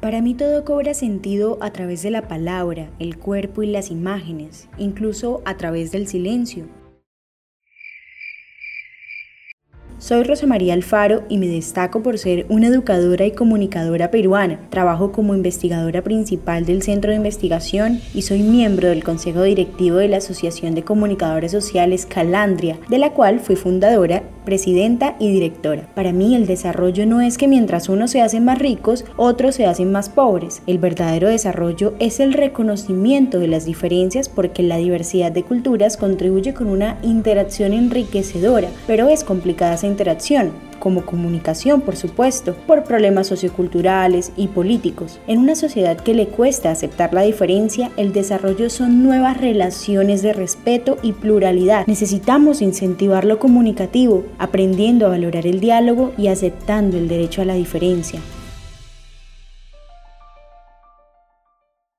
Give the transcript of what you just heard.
Para mí todo cobra sentido a través de la palabra, el cuerpo y las imágenes, incluso a través del silencio. Soy Rosa María Alfaro y me destaco por ser una educadora y comunicadora peruana. Trabajo como investigadora principal del Centro de Investigación y soy miembro del Consejo Directivo de la Asociación de Comunicadores Sociales Calandria, de la cual fui fundadora presidenta y directora. Para mí el desarrollo no es que mientras unos se hacen más ricos, otros se hacen más pobres. El verdadero desarrollo es el reconocimiento de las diferencias porque la diversidad de culturas contribuye con una interacción enriquecedora, pero es complicada interacción como comunicación, por supuesto, por problemas socioculturales y políticos. En una sociedad que le cuesta aceptar la diferencia, el desarrollo son nuevas relaciones de respeto y pluralidad. Necesitamos incentivar lo comunicativo, aprendiendo a valorar el diálogo y aceptando el derecho a la diferencia.